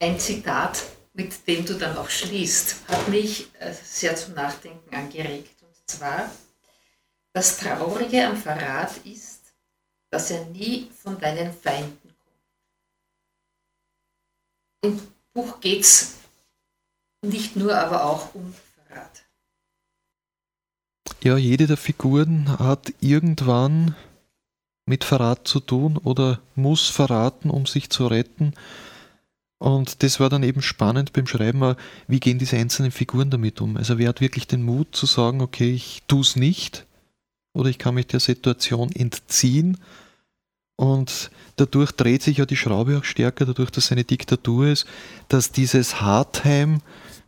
ein Zitat, mit dem du dann auch schließt, hat mich äh, sehr zum Nachdenken angeregt. Und zwar, das Traurige am Verrat ist, dass er nie von deinen Feinden kommt. Im Buch geht es nicht nur, aber auch um Verrat. Ja, jede der Figuren hat irgendwann mit Verrat zu tun oder muss verraten, um sich zu retten. Und das war dann eben spannend beim Schreiben, wie gehen diese einzelnen Figuren damit um. Also wer hat wirklich den Mut zu sagen, okay, ich tue es nicht oder ich kann mich der Situation entziehen. Und dadurch dreht sich ja die Schraube auch stärker, dadurch, dass es eine Diktatur ist, dass dieses Hartheim,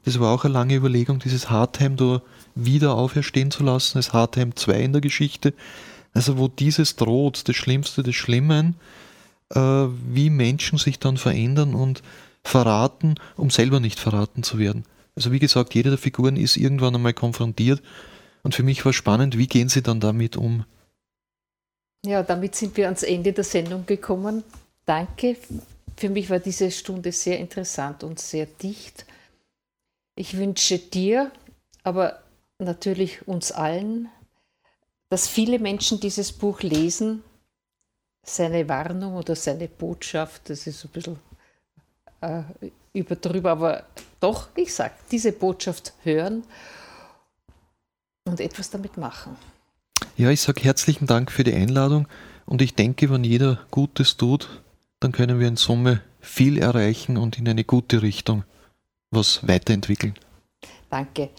das war auch eine lange Überlegung, dieses Hartheim da wieder auferstehen zu lassen, das Hartheim 2 in der Geschichte, also wo dieses droht, das Schlimmste des Schlimmen, äh, wie Menschen sich dann verändern und verraten, um selber nicht verraten zu werden. Also wie gesagt, jede der Figuren ist irgendwann einmal konfrontiert und für mich war spannend, wie gehen sie dann damit um. Ja, damit sind wir ans Ende der Sendung gekommen. Danke. Für mich war diese Stunde sehr interessant und sehr dicht. Ich wünsche dir, aber natürlich uns allen, dass viele Menschen dieses Buch lesen, seine Warnung oder seine Botschaft, das ist ein bisschen äh, überdrüber, aber doch, ich sage, diese Botschaft hören und etwas damit machen. Ja, ich sage herzlichen Dank für die Einladung und ich denke, wenn jeder Gutes tut, dann können wir in Summe viel erreichen und in eine gute Richtung was weiterentwickeln. Danke.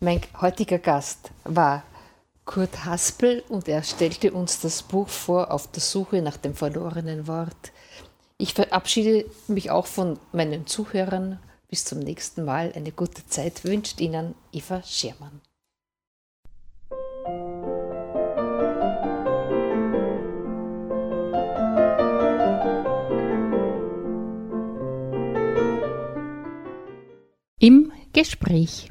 Mein heutiger Gast war Kurt Haspel und er stellte uns das Buch vor auf der Suche nach dem verlorenen Wort. Ich verabschiede mich auch von meinen Zuhörern. Bis zum nächsten Mal. Eine gute Zeit wünscht Ihnen Eva Schermann. Im Gespräch.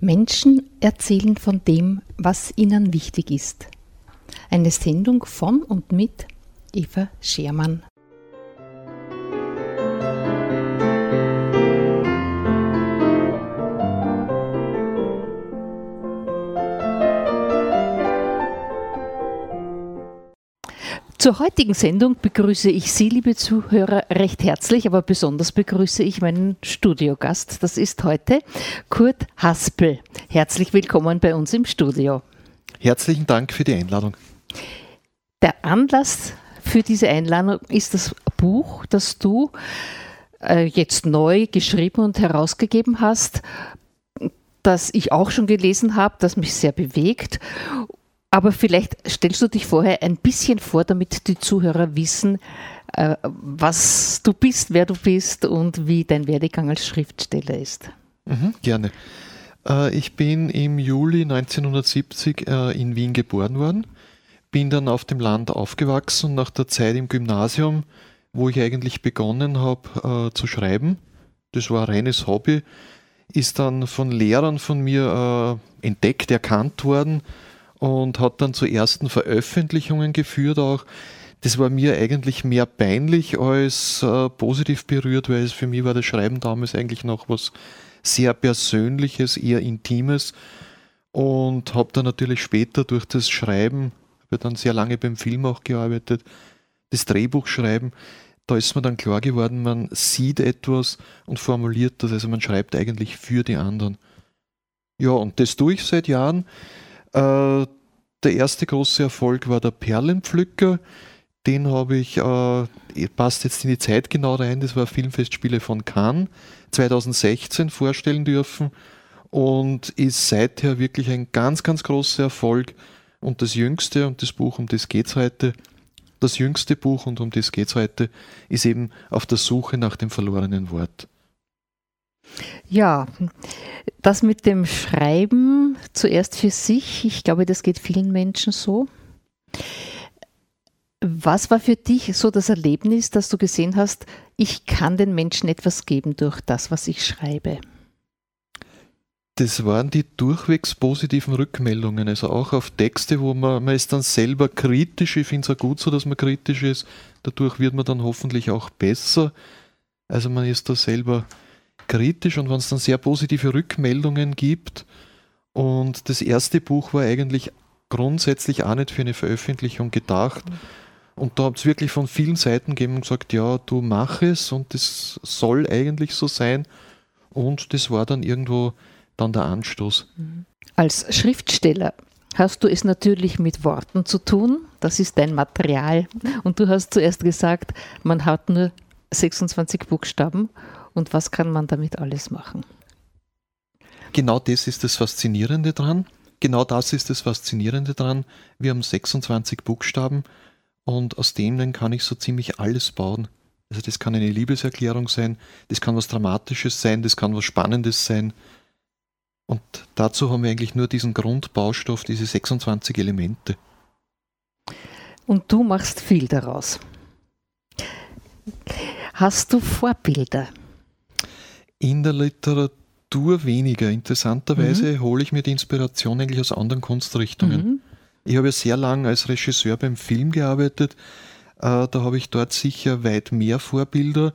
Menschen erzählen von dem, was ihnen wichtig ist. Eine Sendung von und mit Eva Schermann. Zur heutigen Sendung begrüße ich Sie, liebe Zuhörer, recht herzlich, aber besonders begrüße ich meinen Studiogast. Das ist heute Kurt Haspel. Herzlich willkommen bei uns im Studio. Herzlichen Dank für die Einladung. Der Anlass für diese Einladung ist das Buch, das du äh, jetzt neu geschrieben und herausgegeben hast, das ich auch schon gelesen habe, das mich sehr bewegt aber vielleicht stellst du dich vorher ein bisschen vor, damit die Zuhörer wissen, äh, was du bist, wer du bist und wie dein Werdegang als Schriftsteller ist. Mhm, gerne. Äh, ich bin im Juli 1970 äh, in Wien geboren worden, bin dann auf dem Land aufgewachsen nach der Zeit im Gymnasium, wo ich eigentlich begonnen habe zu schreiben, das war ein reines Hobby, ist dann von Lehrern von mir entdeckt, erkannt worden und hat dann zu ersten Veröffentlichungen geführt auch. Das war mir eigentlich mehr peinlich als äh, positiv berührt, weil es für mich war das Schreiben damals eigentlich noch was sehr Persönliches, eher Intimes und habe dann natürlich später durch das Schreiben, habe dann sehr lange beim Film auch gearbeitet, das Drehbuch schreiben, da ist mir dann klar geworden, man sieht etwas und formuliert das, also man schreibt eigentlich für die anderen. Ja, und das tue ich seit Jahren. Äh, der erste große Erfolg war der Perlenpflücker. Den habe ich, äh, passt jetzt in die Zeit genau rein, das war Filmfestspiele von Cannes 2016 vorstellen dürfen und ist seither wirklich ein ganz, ganz großer Erfolg. Und das jüngste und das Buch, um das geht es heute, das jüngste Buch und um das geht es heute, ist eben auf der Suche nach dem verlorenen Wort. Ja, das mit dem Schreiben zuerst für sich, ich glaube, das geht vielen Menschen so. Was war für dich so das Erlebnis, dass du gesehen hast, ich kann den Menschen etwas geben durch das, was ich schreibe? Das waren die durchwegs positiven Rückmeldungen, also auch auf Texte, wo man, man ist dann selber kritisch, ich finde es auch gut so, dass man kritisch ist, dadurch wird man dann hoffentlich auch besser. Also man ist da selber kritisch und wenn es dann sehr positive Rückmeldungen gibt. Und das erste Buch war eigentlich grundsätzlich auch nicht für eine Veröffentlichung gedacht. Und da habt es wirklich von vielen Seiten gegeben und gesagt, ja, du mach es und das soll eigentlich so sein. Und das war dann irgendwo dann der Anstoß. Als Schriftsteller hast du es natürlich mit Worten zu tun. Das ist dein Material. Und du hast zuerst gesagt, man hat nur 26 Buchstaben. Und was kann man damit alles machen? Genau das ist das Faszinierende dran. Genau das ist das Faszinierende dran. Wir haben 26 Buchstaben und aus denen kann ich so ziemlich alles bauen. Also das kann eine Liebeserklärung sein, das kann was Dramatisches sein, das kann was Spannendes sein. Und dazu haben wir eigentlich nur diesen Grundbaustoff, diese 26 Elemente. Und du machst viel daraus. Hast du Vorbilder? In der Literatur weniger. Interessanterweise mhm. hole ich mir die Inspiration eigentlich aus anderen Kunstrichtungen. Mhm. Ich habe ja sehr lange als Regisseur beim Film gearbeitet. Äh, da habe ich dort sicher weit mehr Vorbilder,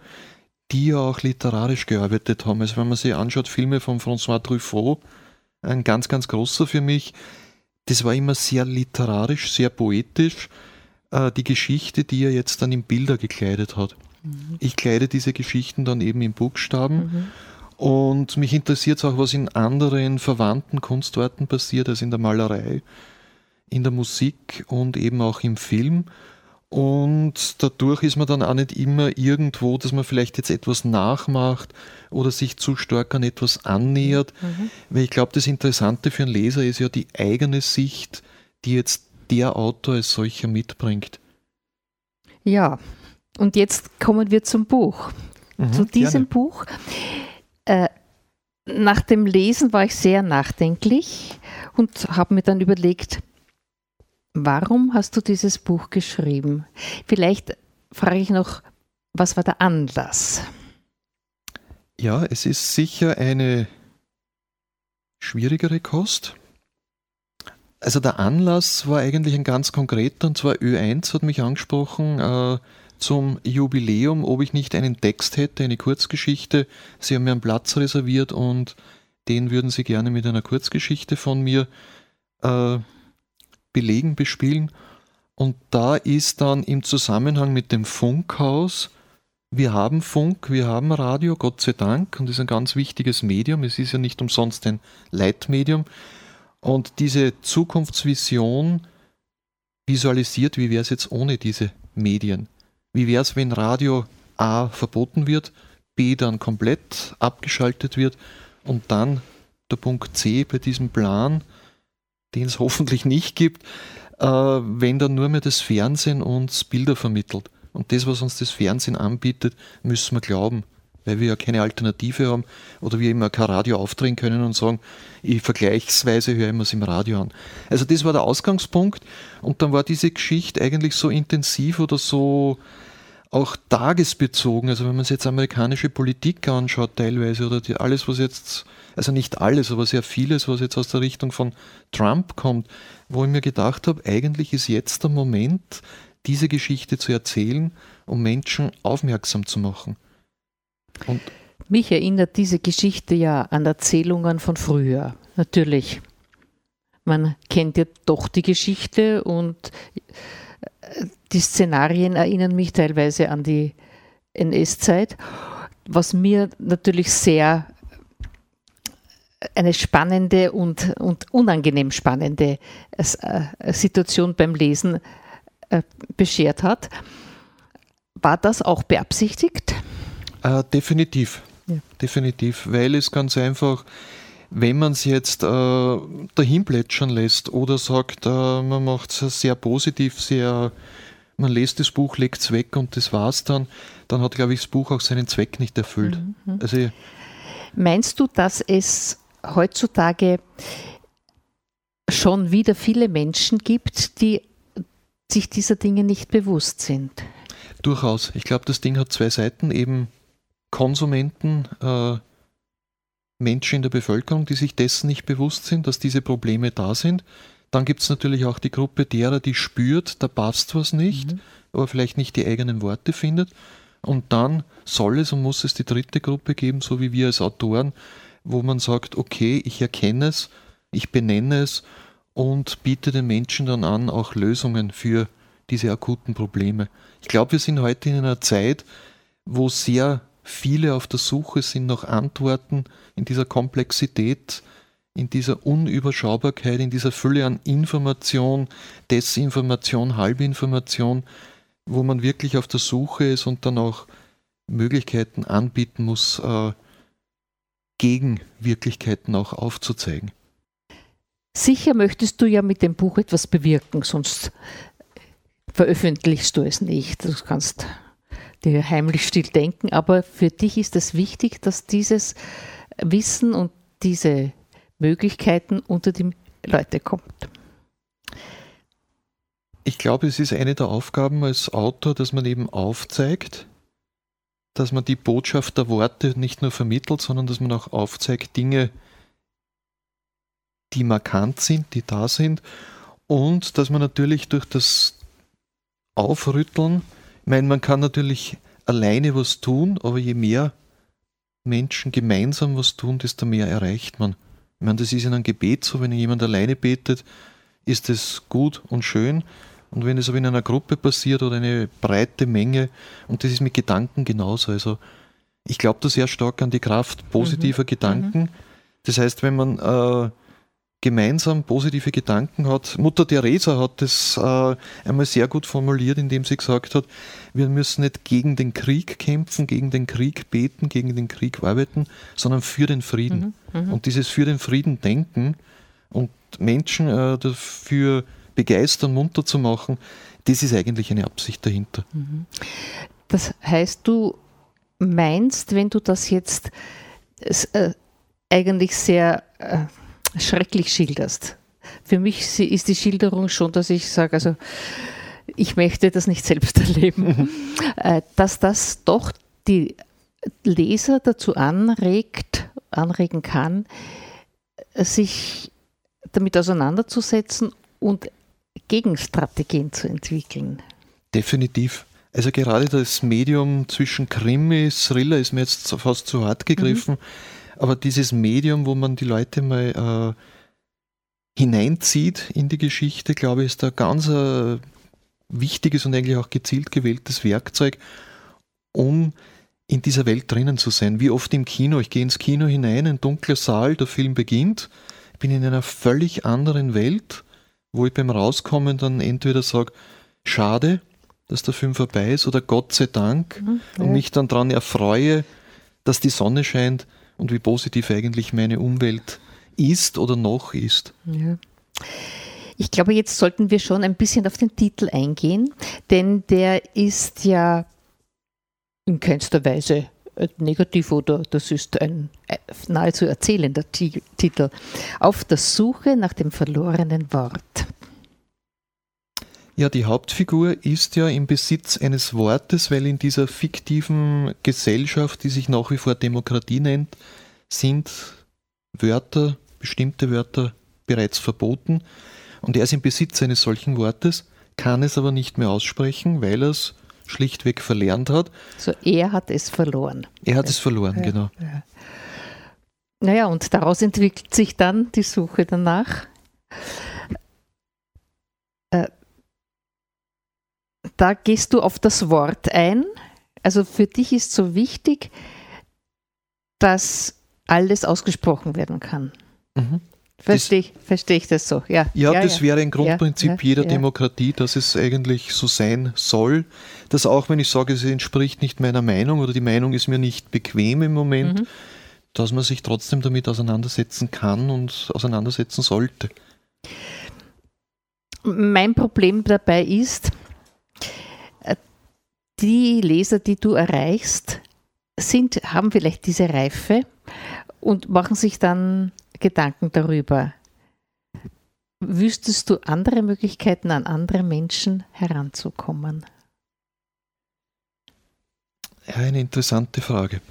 die ja auch literarisch gearbeitet haben. Also wenn man sich anschaut, Filme von François Truffaut, ein ganz, ganz großer für mich, das war immer sehr literarisch, sehr poetisch, äh, die Geschichte, die er jetzt dann in Bilder gekleidet hat. Mhm. Ich kleide diese Geschichten dann eben in Buchstaben. Mhm. Und mich interessiert es auch, was in anderen verwandten Kunstarten passiert, also in der Malerei, in der Musik und eben auch im Film. Und dadurch ist man dann auch nicht immer irgendwo, dass man vielleicht jetzt etwas nachmacht oder sich zu stark an etwas annähert. Mhm. Weil ich glaube, das Interessante für einen Leser ist ja die eigene Sicht, die jetzt der Autor als solcher mitbringt. Ja, und jetzt kommen wir zum Buch. Mhm, Zu diesem gerne. Buch. Äh, nach dem Lesen war ich sehr nachdenklich und habe mir dann überlegt, Warum hast du dieses Buch geschrieben? Vielleicht frage ich noch, was war der Anlass? Ja, es ist sicher eine schwierigere Kost. Also der Anlass war eigentlich ein ganz konkreter, und zwar Ö1 hat mich angesprochen äh, zum Jubiläum, ob ich nicht einen Text hätte, eine Kurzgeschichte. Sie haben mir einen Platz reserviert und den würden sie gerne mit einer Kurzgeschichte von mir äh, belegen, bespielen. Und da ist dann im Zusammenhang mit dem Funkhaus, wir haben Funk, wir haben Radio, Gott sei Dank, und das ist ein ganz wichtiges Medium. Es ist ja nicht umsonst ein Leitmedium. Und diese Zukunftsvision visualisiert, wie wäre es jetzt ohne diese Medien? Wie wäre es, wenn Radio A verboten wird, B dann komplett abgeschaltet wird und dann der Punkt C bei diesem Plan den es hoffentlich nicht gibt, äh, wenn dann nur mehr das Fernsehen uns Bilder vermittelt. Und das, was uns das Fernsehen anbietet, müssen wir glauben, weil wir ja keine Alternative haben oder wir immer kein Radio aufdrehen können und sagen, ich vergleichsweise höre immer es im Radio an. Also das war der Ausgangspunkt und dann war diese Geschichte eigentlich so intensiv oder so auch tagesbezogen. Also wenn man sich jetzt amerikanische Politik anschaut teilweise oder die, alles, was jetzt also nicht alles, aber sehr vieles, was jetzt aus der Richtung von Trump kommt, wo ich mir gedacht habe, eigentlich ist jetzt der Moment, diese Geschichte zu erzählen, um Menschen aufmerksam zu machen. Und Mich erinnert diese Geschichte ja an Erzählungen von früher, natürlich. Man kennt ja doch die Geschichte und äh, die Szenarien erinnern mich teilweise an die NS-Zeit, was mir natürlich sehr eine spannende und, und unangenehm spannende äh, Situation beim Lesen äh, beschert hat. War das auch beabsichtigt? Äh, definitiv. Ja. Definitiv, weil es ganz einfach, wenn man es jetzt äh, dahin plätschern lässt oder sagt, äh, man macht es sehr positiv, sehr, man lässt das Buch, legt es weg und das war's dann, dann hat, glaube ich, das Buch auch seinen Zweck nicht erfüllt. Mhm. Also, Meinst du, dass es heutzutage schon wieder viele Menschen gibt, die sich dieser Dinge nicht bewusst sind. Durchaus. Ich glaube, das Ding hat zwei Seiten, eben Konsumenten, äh, Menschen in der Bevölkerung, die sich dessen nicht bewusst sind, dass diese Probleme da sind. Dann gibt es natürlich auch die Gruppe derer, die spürt, da passt was nicht, mhm. aber vielleicht nicht die eigenen Worte findet. Und dann soll es und muss es die dritte Gruppe geben, so wie wir als Autoren, wo man sagt, okay, ich erkenne es, ich benenne es und biete den Menschen dann an, auch Lösungen für diese akuten Probleme. Ich glaube, wir sind heute in einer Zeit, wo sehr viele auf der Suche sind nach Antworten in dieser Komplexität, in dieser Unüberschaubarkeit, in dieser Fülle an Information, Desinformation, Halbinformation, wo man wirklich auf der Suche ist und dann auch Möglichkeiten anbieten muss, äh, Gegenwirklichkeiten auch aufzuzeigen. Sicher möchtest du ja mit dem Buch etwas bewirken, sonst veröffentlichst du es nicht. Du kannst dir heimlich still denken, aber für dich ist es wichtig, dass dieses Wissen und diese Möglichkeiten unter die Leute kommt. Ich glaube, es ist eine der Aufgaben als Autor, dass man eben aufzeigt, dass man die Botschaft der Worte nicht nur vermittelt, sondern dass man auch aufzeigt Dinge, die markant sind, die da sind und dass man natürlich durch das Aufrütteln, meine, man kann natürlich alleine was tun, aber je mehr Menschen gemeinsam was tun, desto mehr erreicht man. Ich meine, das ist in einem Gebet so, wenn jemand alleine betet, ist es gut und schön. Und wenn es aber in einer Gruppe passiert oder eine breite Menge, und das ist mit Gedanken genauso. Also ich glaube da sehr stark an die Kraft positiver mhm. Gedanken. Mhm. Das heißt, wenn man äh, gemeinsam positive Gedanken hat, Mutter Teresa hat das äh, einmal sehr gut formuliert, indem sie gesagt hat, wir müssen nicht gegen den Krieg kämpfen, gegen den Krieg beten, gegen den Krieg arbeiten, sondern für den Frieden. Mhm. mhm. Und dieses für den Frieden denken und Menschen äh, dafür begeistern, munter zu machen, das ist eigentlich eine Absicht dahinter. Mhm. Das heißt, du meinst, wenn du das jetzt äh, eigentlich sehr äh, schrecklich schilderst. Für mich ist die Schilderung schon, dass ich sage, also ich möchte das nicht selbst erleben, mhm. äh, dass das doch die Leser dazu anregt, anregen kann, sich damit auseinanderzusetzen und Gegenstrategien zu entwickeln. Definitiv. Also gerade das Medium zwischen Krimi, Thriller ist mir jetzt fast zu hart gegriffen, mhm. Aber dieses Medium, wo man die Leute mal äh, hineinzieht in die Geschichte, glaube ich, ist da ganz ein wichtiges und eigentlich auch gezielt gewähltes Werkzeug, um in dieser Welt drinnen zu sein. Wie oft im Kino, ich gehe ins Kino hinein, ein dunkler Saal, der Film beginnt, bin in einer völlig anderen Welt wo ich beim Rauskommen dann entweder sage, schade, dass der Film vorbei ist oder Gott sei Dank mhm, ja. und mich dann daran erfreue, dass die Sonne scheint und wie positiv eigentlich meine Umwelt ist oder noch ist. Ja. Ich glaube, jetzt sollten wir schon ein bisschen auf den Titel eingehen, denn der ist ja in keinster Weise negativ oder das ist ein äh, nahezu erzählender Titel. Auf der Suche nach dem verlorenen Wort. Ja, die Hauptfigur ist ja im Besitz eines Wortes, weil in dieser fiktiven Gesellschaft, die sich nach wie vor Demokratie nennt, sind Wörter, bestimmte Wörter bereits verboten. Und er ist im Besitz eines solchen Wortes, kann es aber nicht mehr aussprechen, weil er es schlichtweg verlernt hat. So, er hat es verloren. Er hat es verloren, ja, genau. Ja. Naja, und daraus entwickelt sich dann die Suche danach. Äh, da gehst du auf das Wort ein. Also für dich ist so wichtig, dass alles ausgesprochen werden kann. Mhm. Verstehe ich, versteh ich das so, ja. Ja, ja das ja. wäre ein Grundprinzip ja, jeder Demokratie, dass es eigentlich so sein soll, dass auch wenn ich sage, es entspricht nicht meiner Meinung oder die Meinung ist mir nicht bequem im Moment, mhm. dass man sich trotzdem damit auseinandersetzen kann und auseinandersetzen sollte. Mein Problem dabei ist, die Leser, die du erreichst, sind, haben vielleicht diese Reife und machen sich dann Gedanken darüber. Wüsstest du andere Möglichkeiten, an andere Menschen heranzukommen? Ja, eine interessante Frage.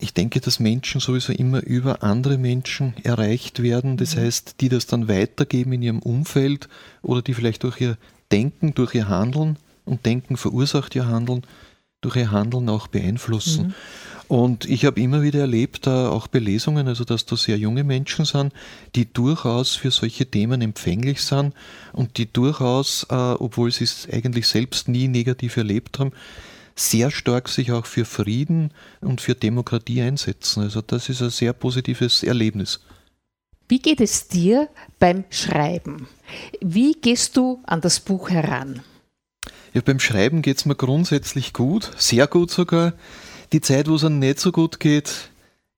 Ich denke, dass Menschen sowieso immer über andere Menschen erreicht werden. Das mhm. heißt, die das dann weitergeben in ihrem Umfeld oder die vielleicht durch ihr Denken, durch ihr Handeln Und Denken verursacht ihr Handeln, durch ihr Handeln auch beeinflussen. Mhm. Und ich habe immer wieder erlebt, äh, auch bei Lesungen, also dass da sehr junge Menschen sind, die durchaus für solche Themen empfänglich sind und die durchaus, äh, obwohl sie es eigentlich selbst nie negativ erlebt haben, sehr stark sich auch für Frieden und für Demokratie einsetzen. Also das ist ein sehr positives Erlebnis. Wie geht es dir beim Schreiben? Wie gehst du an das Buch heran? Ja, beim Schreiben geht es mir grundsätzlich gut, sehr gut sogar. Die Zeit, wo es einem nicht so gut geht,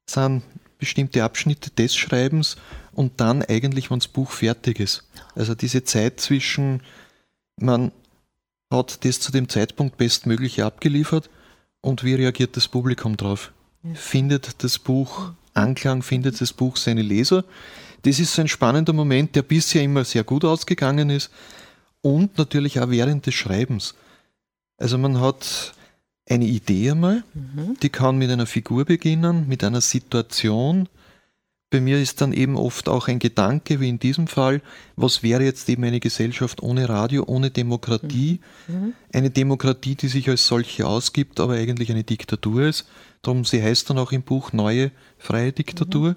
sind bestimmte Abschnitte des Schreibens und dann eigentlich, wenn das Buch fertig ist. Also diese Zeit zwischen, man hat das zu dem Zeitpunkt bestmöglich abgeliefert und wie reagiert das Publikum drauf? Findet das Buch Anklang, findet das Buch seine Leser? Das ist so ein spannender Moment, der bisher immer sehr gut ausgegangen ist und natürlich auch während des Schreibens. Also man hat eine Idee einmal, mhm. die kann mit einer Figur beginnen, mit einer Situation. Bei mir ist dann eben oft auch ein Gedanke, wie in diesem Fall, was wäre jetzt eben eine Gesellschaft ohne Radio, ohne Demokratie? Mhm. mhm. Eine Demokratie, die sich als solche ausgibt, aber eigentlich eine Diktatur ist. Darum, sie heißt dann auch im Buch Neue freie Diktatur. Mhm.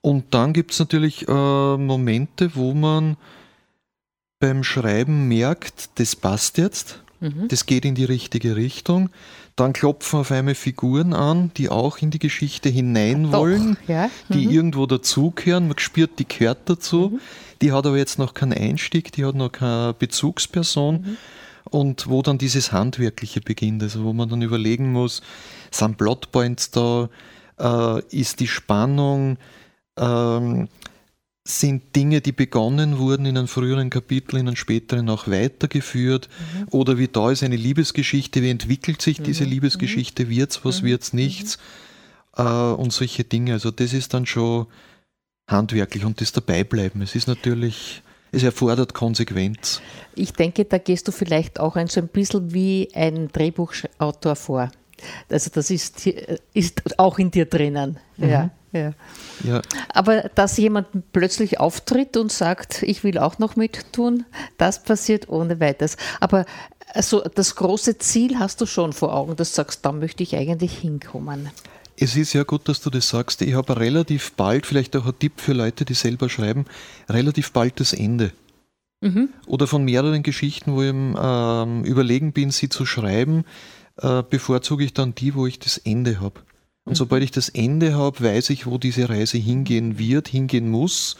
Und dann gibt es natürlich äh, Momente, wo man beim Schreiben merkt, das passt jetzt Mhm. Das geht in die richtige Richtung. Dann klopfen auf einmal Figuren an, die auch in die Geschichte hinein wollen, ja. mhm. die irgendwo dazugehören. Man spürt, die gehört dazu. Mhm. Die hat aber jetzt noch keinen Einstieg, die hat noch keine Bezugsperson. Mhm. Und wo dann dieses Handwerkliche beginnt, also wo man dann überlegen muss, sind Plotpoints da, äh, ist die Spannung, ähm, sind Dinge, die begonnen wurden in einem früheren Kapitel, in einem späteren auch weitergeführt? Mhm. Oder wie da ist eine Liebesgeschichte, wie entwickelt sich mhm. diese Liebesgeschichte? Wird's was, mhm. wird's nichts? Mhm. Äh, und solche Dinge. Also das ist dann schon handwerklich und das Dabeibleiben. Es ist natürlich, es erfordert Konsequenz. Ich denke, da gehst du vielleicht auch ein so ein bisschen wie ein Drehbuchautor vor. Also das ist, ist auch in dir drinnen. Mhm. Ja. Ja. ja. Aber dass jemand plötzlich auftritt und sagt, ich will auch noch mittun, das passiert ohne weiteres. Aber also das große Ziel hast du schon vor Augen, dass du sagst, da möchte ich eigentlich hinkommen. Es ist ja gut, dass du das sagst. Ich habe relativ bald, vielleicht auch ein Tipp für Leute, die selber schreiben, relativ bald das Ende. Mhm. Oder von mehreren Geschichten, wo ich ähm, überlegen bin, sie zu schreiben, äh, bevorzuge ich dann die, wo ich das Ende habe. Und sobald ich das Ende habe, weiß ich, wo diese Reise hingehen wird, hingehen muss.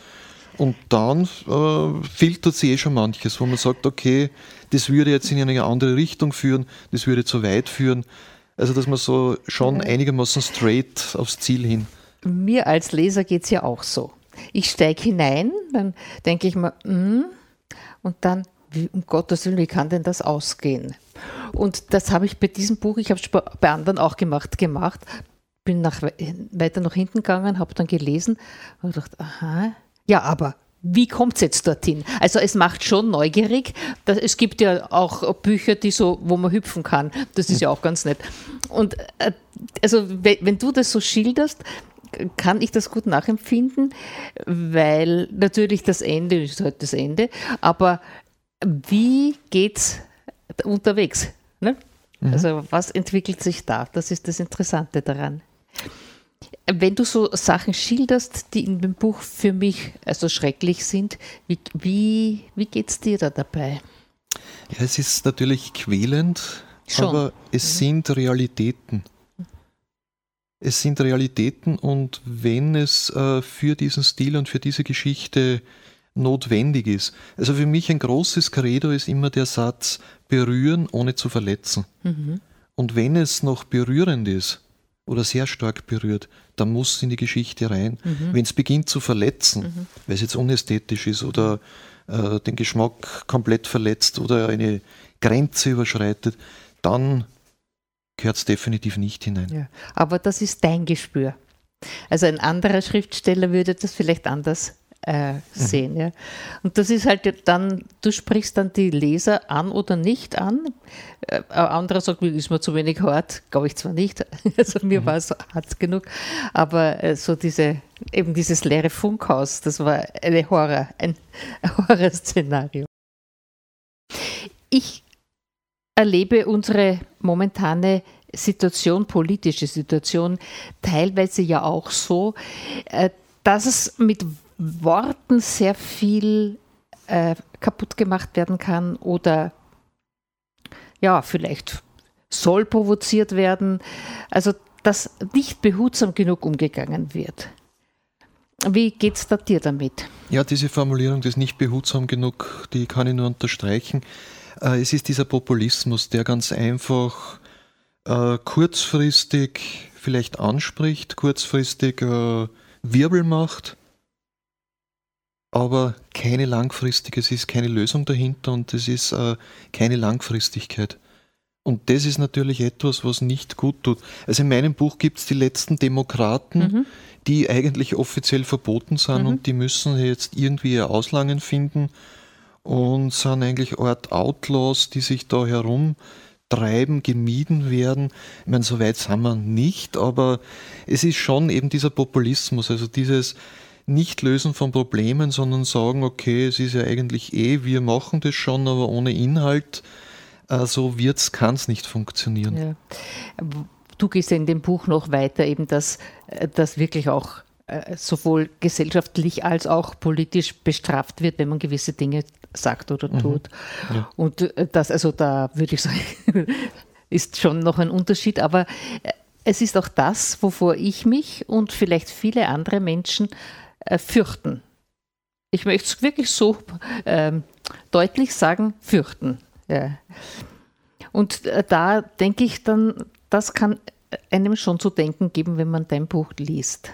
Und dann äh, filtert sie eh schon manches, wo man sagt, okay, das würde jetzt in eine andere Richtung führen, das würde zu weit führen. Also, dass man so schon einigermaßen straight aufs Ziel hin. Mir als Leser geht es ja auch so. Ich steige hinein, dann denke ich mir, mm, und dann, wie, um Gottes Willen, wie kann denn das ausgehen? Und das habe ich bei diesem Buch, ich habe es bei anderen auch gemacht, gemacht bin nach, weiter nach hinten gegangen, habe dann gelesen und gedacht, aha, ja, aber wie kommt es jetzt dorthin? Also es macht schon neugierig. Es gibt ja auch Bücher, die so, wo man hüpfen kann. Das ist ja auch ganz nett. Und äh, also wenn du das so schilderst, kann ich das gut nachempfinden, weil natürlich das Ende ist halt das Ende, aber wie geht's unterwegs? Ne? Mhm. Also was entwickelt sich da? Das ist das Interessante daran. Wenn du so Sachen schilderst, die in dem Buch für mich also schrecklich sind, wie, wie, wie geht es dir da dabei? Ja, es ist natürlich quälend, Schon. aber es mhm. sind Realitäten. Es sind Realitäten und wenn es äh, für diesen Stil und für diese Geschichte notwendig ist. Also für mich ein großes Credo ist immer der Satz, berühren ohne zu verletzen. Mhm. Und wenn es noch berührend ist, oder sehr stark berührt, dann muss es in die Geschichte rein. Mhm. Wenn es beginnt zu verletzen, mhm. weil es jetzt unästhetisch ist oder äh, den Geschmack komplett verletzt oder eine Grenze überschreitet, dann gehört es definitiv nicht hinein. Ja, aber das ist dein Gespür. Also ein anderer Schriftsteller würde das vielleicht anders äh, sehen. Mhm. Ja. Und das ist halt dann, du sprichst dann die Leser an oder nicht an. Äh, ein anderer sagt, ist mir zu wenig hart, glaube ich zwar nicht, also mir mhm. war es hart genug, aber äh, so diese, eben dieses leere Funkhaus, das war eine Horror, ein Horrorszenario. Ich erlebe unsere momentane Situation, politische Situation, teilweise ja auch so, äh, dass es mit Worten sehr viel äh, kaputt gemacht werden kann oder ja, vielleicht soll provoziert werden. Also, dass nicht behutsam genug umgegangen wird. Wie geht es da dir damit? Ja, diese Formulierung des nicht behutsam genug, die kann ich nur unterstreichen. Äh, es ist dieser Populismus, der ganz einfach äh, kurzfristig vielleicht anspricht, kurzfristig äh, Wirbel macht, aber keine langfristige, es ist keine Lösung dahinter und es ist äh, keine Langfristigkeit. Und das ist natürlich etwas, was nicht gut tut. Also in meinem Buch gibt es die letzten Demokraten, mhm. die eigentlich offiziell verboten sind mhm. und die müssen jetzt irgendwie ihr Auslangen finden und sind eigentlich Art Outlaws, die sich da herumtreiben, gemieden werden. Ich meine, so weit sind wir nicht, aber es ist schon eben dieser Populismus, also dieses Nicht-Lösen von Problemen, sondern sagen, okay, es ist ja eigentlich eh, wir machen das schon, aber ohne Inhalt äh, so wird's, kann es nicht funktionieren. Ja. Du gehst ja in dem Buch noch weiter, eben dass äh, das wirklich auch äh, sowohl gesellschaftlich als auch politisch bestraft wird, wenn man gewisse Dinge sagt oder mhm. tut. Mhm. Ja. Und das, also da würde ich sagen, ist schon noch ein Unterschied, aber es ist auch das, wovor ich mich und vielleicht viele andere Menschen fürchten. Ich möchte es wirklich so ähm, deutlich sagen, fürchten. Ja. Und äh, da denke ich dann, das kann einem schon zu denken geben, wenn man dein Buch liest.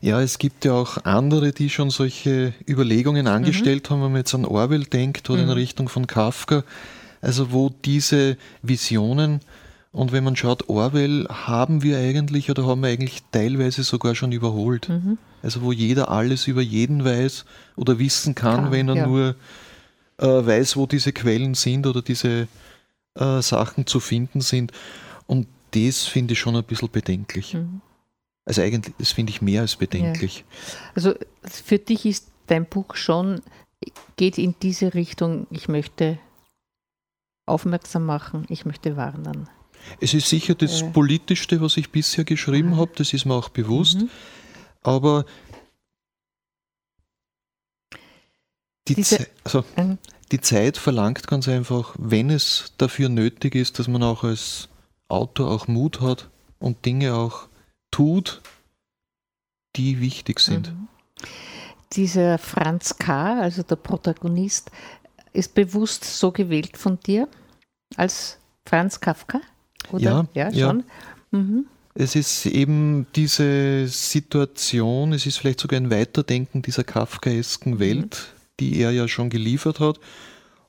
Ja, es gibt ja auch andere, die schon solche Überlegungen mhm. angestellt mhm. haben, wenn man jetzt an Orwell denkt oder mhm. in Richtung von Kafka, also wo diese Visionen und wenn man schaut, Orwell haben wir eigentlich oder haben wir eigentlich teilweise sogar schon überholt. Mhm. Also wo jeder alles über jeden weiß oder wissen kann, Klar, wenn er ja. nur äh, weiß, wo diese Quellen sind oder diese äh, Sachen zu finden sind. Und das finde ich schon ein bisschen bedenklich. Mhm. Also eigentlich, das finde ich mehr als bedenklich. Ja. Also für dich ist dein Buch schon, geht in diese Richtung, ich möchte aufmerksam machen, ich möchte warnen. Es ist sicher das. Politischste, was ich bisher geschrieben habe, das ist mir auch bewusst. Mhm. Aber Die, Diese, also, ähm, die Zeit verlangt ganz einfach, wenn es dafür nötig ist, dass man auch als Autor auch Mut hat und Dinge auch tut, die wichtig sind. Mhm. Dieser Franz K., also der Protagonist, ist bewusst so gewählt von dir als Franz Kafka? Oder? Ja, ja schon. Ja. Mhm. Es ist eben diese Situation, es ist vielleicht sogar ein Weiterdenken dieser kafkaesken mhm. Welt, die er ja schon geliefert hat.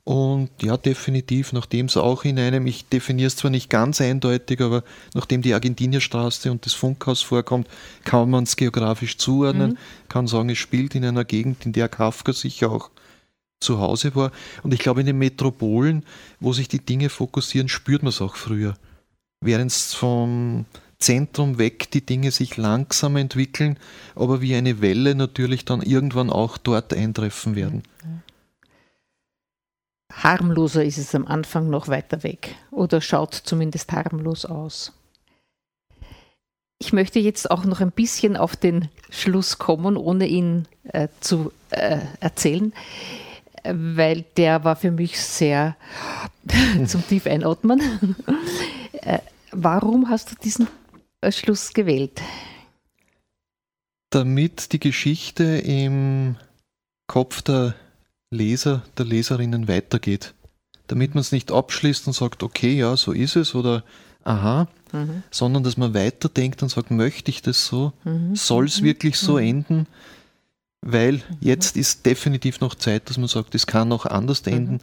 Und ja, definitiv, nachdem es auch in einem, ich definiere es zwar nicht ganz eindeutig, aber nachdem die Argentinierstraße und das Funkhaus vorkommt, kann man es geografisch zuordnen, mhm. kann sagen, es spielt in einer Gegend, in der Kafka sicher auch zu Hause war. Und ich glaube, in den Metropolen, wo sich die Dinge fokussieren, spürt man es auch früher. Während es vom Zentrum weg die Dinge sich langsam entwickeln, aber wie eine Welle natürlich dann irgendwann auch dort eintreffen werden. Harmloser ist es am Anfang noch weiter weg oder schaut zumindest harmlos aus. Ich möchte jetzt auch noch ein bisschen auf den Schluss kommen, ohne ihn äh, zu äh, erzählen, weil der war für mich sehr zum tief einatmen. äh, warum hast du diesen Schluss gewählt? Damit die Geschichte im Kopf der Leser, der Leserinnen weitergeht. Damit man es nicht abschließt und sagt, okay, ja, so ist es oder aha, mhm. sondern dass man weiterdenkt und sagt, möchte ich das so? Mhm. Soll es wirklich so mhm. enden? Weil mhm. jetzt ist definitiv noch Zeit, dass man sagt, es kann auch anders mhm. enden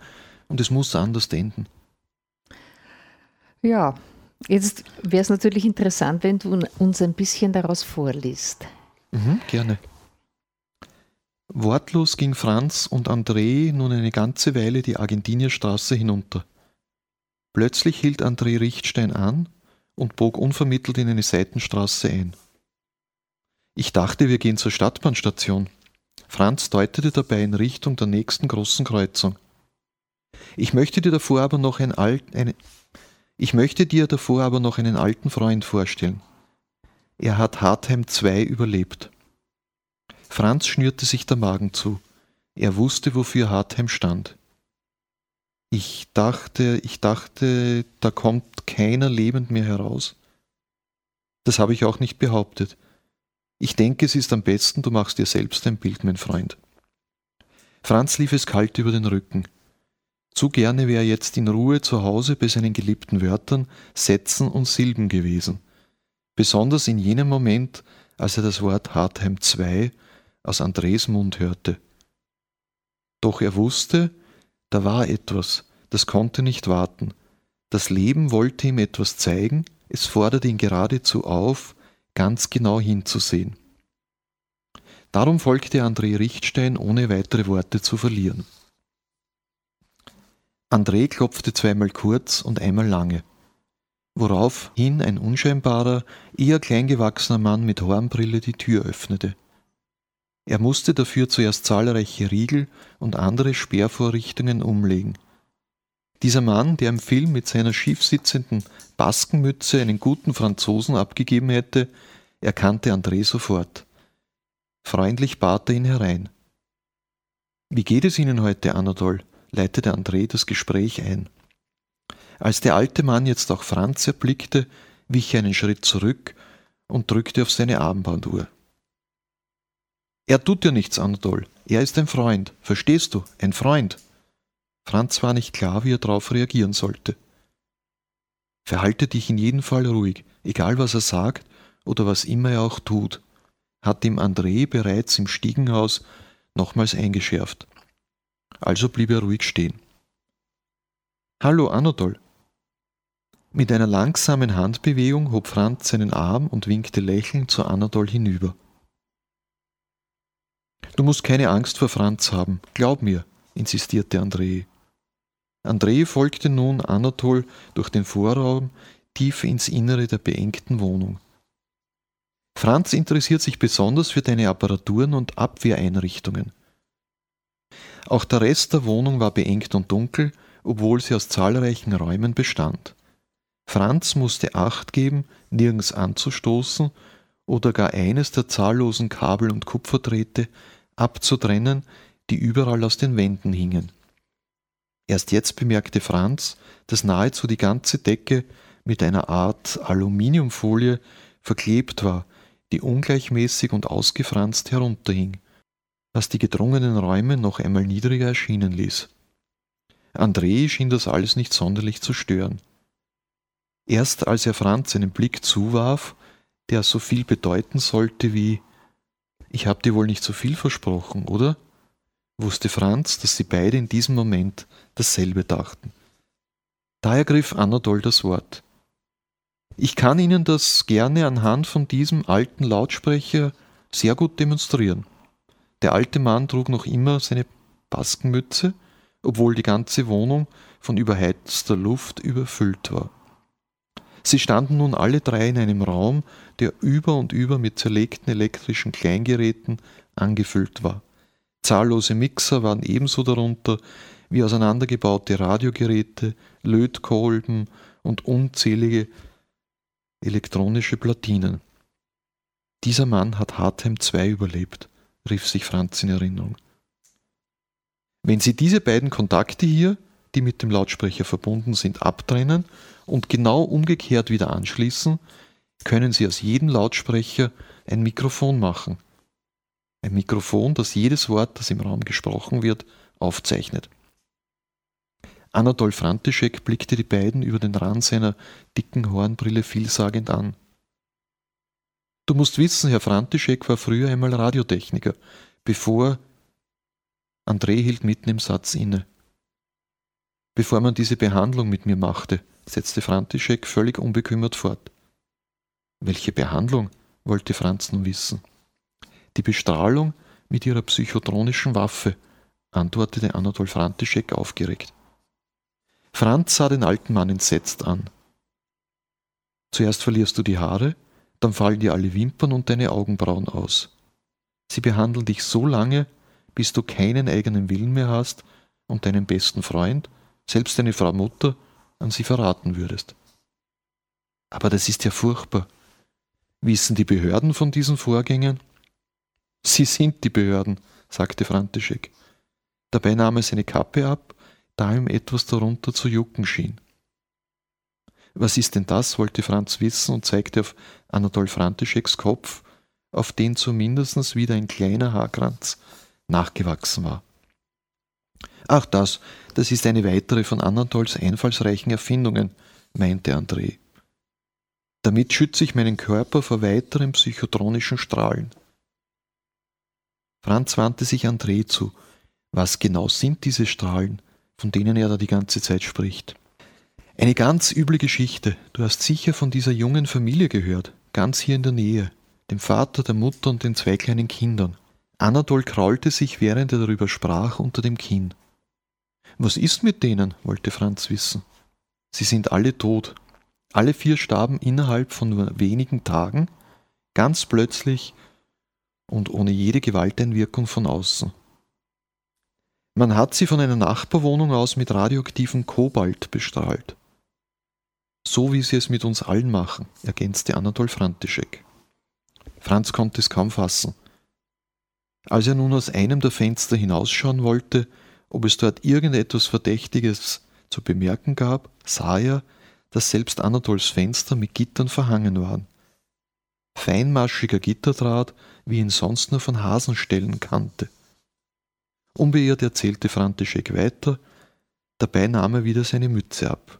und es muss anders enden. Ja, Jetzt wäre es natürlich interessant, wenn du uns ein bisschen daraus vorliest. Mhm, gerne. Wortlos ging Franz und André nun eine ganze Weile die Argentinierstraße hinunter. Plötzlich hielt André Richtstein an und bog unvermittelt in eine Seitenstraße ein. Ich dachte, wir gehen zur Stadtbahnstation. Franz deutete dabei in Richtung der nächsten großen Kreuzung. Ich möchte dir davor aber noch ein alt, eine, ich möchte dir davor aber noch einen alten Freund vorstellen. Er hat Hartheim II überlebt. Franz schnürte sich der Magen zu. Er wusste, wofür Hartheim stand. Ich dachte, ich dachte, da kommt keiner lebend mehr heraus. Das habe ich auch nicht behauptet. Ich denke, es ist am besten, du machst dir selbst ein Bild, mein Freund. Franz lief es kalt über den Rücken. Zu gerne wäre er jetzt in Ruhe zu Hause bei seinen geliebten Wörtern, Sätzen und Silben gewesen. Besonders in jenem Moment, als er das Wort Hartheim II aus Andres Mund hörte. Doch er wusste, da war etwas, das konnte nicht warten. Das Leben wollte ihm etwas zeigen, es forderte ihn geradezu auf, ganz genau hinzusehen. Darum folgte André Richtstein, ohne weitere Worte zu verlieren. André klopfte zweimal kurz und einmal lange, woraufhin ein unscheinbarer, eher kleingewachsener Mann mit Hornbrille die Tür öffnete. Er musste dafür zuerst zahlreiche Riegel und andere Sperrvorrichtungen umlegen. Dieser Mann, der im Film mit seiner schief sitzenden Baskenmütze einen guten Franzosen abgegeben hätte, erkannte André sofort. Freundlich bat er ihn herein. Wie geht es Ihnen heute, Anatol? Leitete André das Gespräch ein. Als der alte Mann jetzt auch Franz erblickte, wich er einen Schritt zurück und drückte auf seine Armbanduhr. Er tut dir nichts, Anatol. Er ist ein Freund. Verstehst du? Ein Freund. Franz war nicht klar, wie er darauf reagieren sollte. Verhalte dich in jedem Fall ruhig, egal was er sagt oder was immer er auch tut, hat ihm André bereits im Stiegenhaus nochmals eingeschärft. Also blieb er ruhig stehen. Hallo, Anatol. Mit einer langsamen Handbewegung hob Franz seinen Arm und winkte lächelnd zu Anatol hinüber. Du musst keine Angst vor Franz haben, glaub mir, insistierte André. André folgte nun Anatol durch den Vorraum tief ins Innere der beengten Wohnung. Franz interessiert sich besonders für deine Apparaturen und Abwehreinrichtungen. Auch der Rest der Wohnung war beengt und dunkel, obwohl sie aus zahlreichen Räumen bestand. Franz musste Acht geben, nirgends anzustoßen oder gar eines der zahllosen Kabel und Kupferdrähte abzutrennen, die überall aus den Wänden hingen. Erst jetzt bemerkte Franz, dass nahezu die ganze Decke mit einer Art Aluminiumfolie verklebt war, die ungleichmäßig und ausgefranst herunterhing was die gedrungenen Räume noch einmal niedriger erschienen ließ. André schien das alles nicht sonderlich zu stören. Erst als er Franz einen Blick zuwarf, der so viel bedeuten sollte wie Ich hab dir wohl nicht so viel versprochen, oder? wusste Franz, dass sie beide in diesem Moment dasselbe dachten. Da ergriff Anatol das Wort. Ich kann Ihnen das gerne anhand von diesem alten Lautsprecher sehr gut demonstrieren. Der alte Mann trug noch immer seine Baskenmütze, obwohl die ganze Wohnung von überheizter Luft überfüllt war. Sie standen nun alle drei in einem Raum, der über und über mit zerlegten elektrischen Kleingeräten angefüllt war. Zahllose Mixer waren ebenso darunter wie auseinandergebaute Radiogeräte, Lötkolben und unzählige elektronische Platinen. Dieser Mann hat Hartheim II überlebt rief sich Franz in Erinnerung. Wenn Sie diese beiden Kontakte hier, die mit dem Lautsprecher verbunden sind, abtrennen und genau umgekehrt wieder anschließen, können Sie aus jedem Lautsprecher ein Mikrofon machen. Ein Mikrofon, das jedes Wort, das im Raum gesprochen wird, aufzeichnet. Anatol Frantischek blickte die beiden über den Rand seiner dicken Hornbrille vielsagend an. Du musst wissen, Herr Frantischek war früher einmal Radiotechniker, bevor André hielt mitten im Satz inne. Bevor man diese Behandlung mit mir machte, setzte Frantischek völlig unbekümmert fort. Welche Behandlung? wollte Franz nun wissen. Die Bestrahlung mit ihrer psychotronischen Waffe, antwortete Anatol Frantischek aufgeregt. Franz sah den alten Mann entsetzt an. Zuerst verlierst du die Haare, dann fallen dir alle Wimpern und deine Augenbrauen aus. Sie behandeln dich so lange, bis du keinen eigenen Willen mehr hast und deinen besten Freund, selbst deine Frau Mutter, an sie verraten würdest. Aber das ist ja furchtbar. Wissen die Behörden von diesen Vorgängen? Sie sind die Behörden, sagte František. Dabei nahm er seine Kappe ab, da ihm etwas darunter zu jucken schien. Was ist denn das? wollte Franz wissen und zeigte auf Anatol Frantischeks Kopf, auf den zumindest wieder ein kleiner Haarkranz nachgewachsen war. Ach das, das ist eine weitere von Anatols einfallsreichen Erfindungen, meinte André. Damit schütze ich meinen Körper vor weiteren psychotronischen Strahlen. Franz wandte sich André zu. Was genau sind diese Strahlen, von denen er da die ganze Zeit spricht? Eine ganz üble Geschichte. Du hast sicher von dieser jungen Familie gehört, ganz hier in der Nähe, dem Vater, der Mutter und den zwei kleinen Kindern. Anatol kraulte sich, während er darüber sprach, unter dem Kinn. Was ist mit denen? wollte Franz wissen. Sie sind alle tot. Alle vier starben innerhalb von nur wenigen Tagen, ganz plötzlich und ohne jede Gewalteinwirkung von außen. Man hat sie von einer Nachbarwohnung aus mit radioaktivem Kobalt bestrahlt. So wie sie es mit uns allen machen, ergänzte Anatol Frantischek. Franz konnte es kaum fassen. Als er nun aus einem der Fenster hinausschauen wollte, ob es dort irgendetwas Verdächtiges zu bemerken gab, sah er, dass selbst Anatols Fenster mit Gittern verhangen waren. Feinmaschiger Gitterdraht, wie ihn sonst nur von Hasenstellen kannte. Unbeirrt erzählte Frantischek weiter, dabei nahm er wieder seine Mütze ab.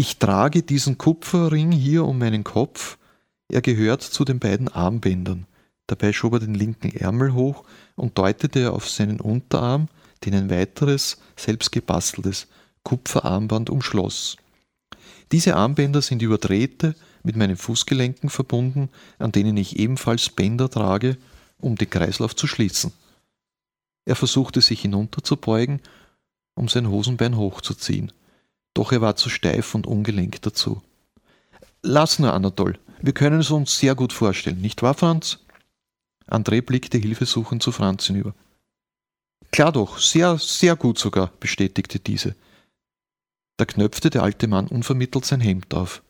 Ich trage diesen Kupferring hier um meinen Kopf, er gehört zu den beiden Armbändern. Dabei schob er den linken Ärmel hoch und deutete auf seinen Unterarm, den ein weiteres, selbst gebasteltes Kupferarmband umschloss. Diese Armbänder sind über Drähte mit meinen Fußgelenken verbunden, an denen ich ebenfalls Bänder trage, um den Kreislauf zu schließen. Er versuchte sich hinunterzubeugen, um sein Hosenbein hochzuziehen doch er war zu steif und ungelenkt dazu. Lass nur, Anatol, wir können es uns sehr gut vorstellen, nicht wahr, Franz? André blickte hilfesuchend zu Franz hinüber. Klar doch, sehr, sehr gut sogar, bestätigte diese. Da knöpfte der alte Mann unvermittelt sein Hemd auf,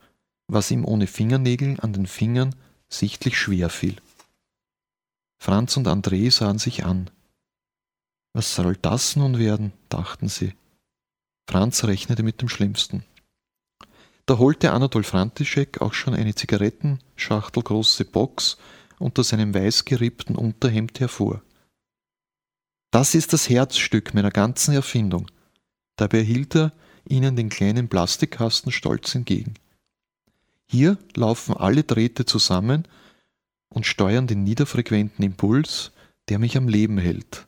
was ihm ohne Fingernägel an den Fingern sichtlich schwer fiel. Franz und André sahen sich an. Was soll das nun werden, dachten sie. Franz rechnete mit dem Schlimmsten. Da holte Anatol Frantischek auch schon eine zigarettenschachtelgroße Box unter seinem weißgerippten Unterhemd hervor. Das ist das Herzstück meiner ganzen Erfindung. Dabei hielt er ihnen den kleinen Plastikkasten stolz entgegen. Hier laufen alle Drähte zusammen und steuern den niederfrequenten Impuls, der mich am Leben hält.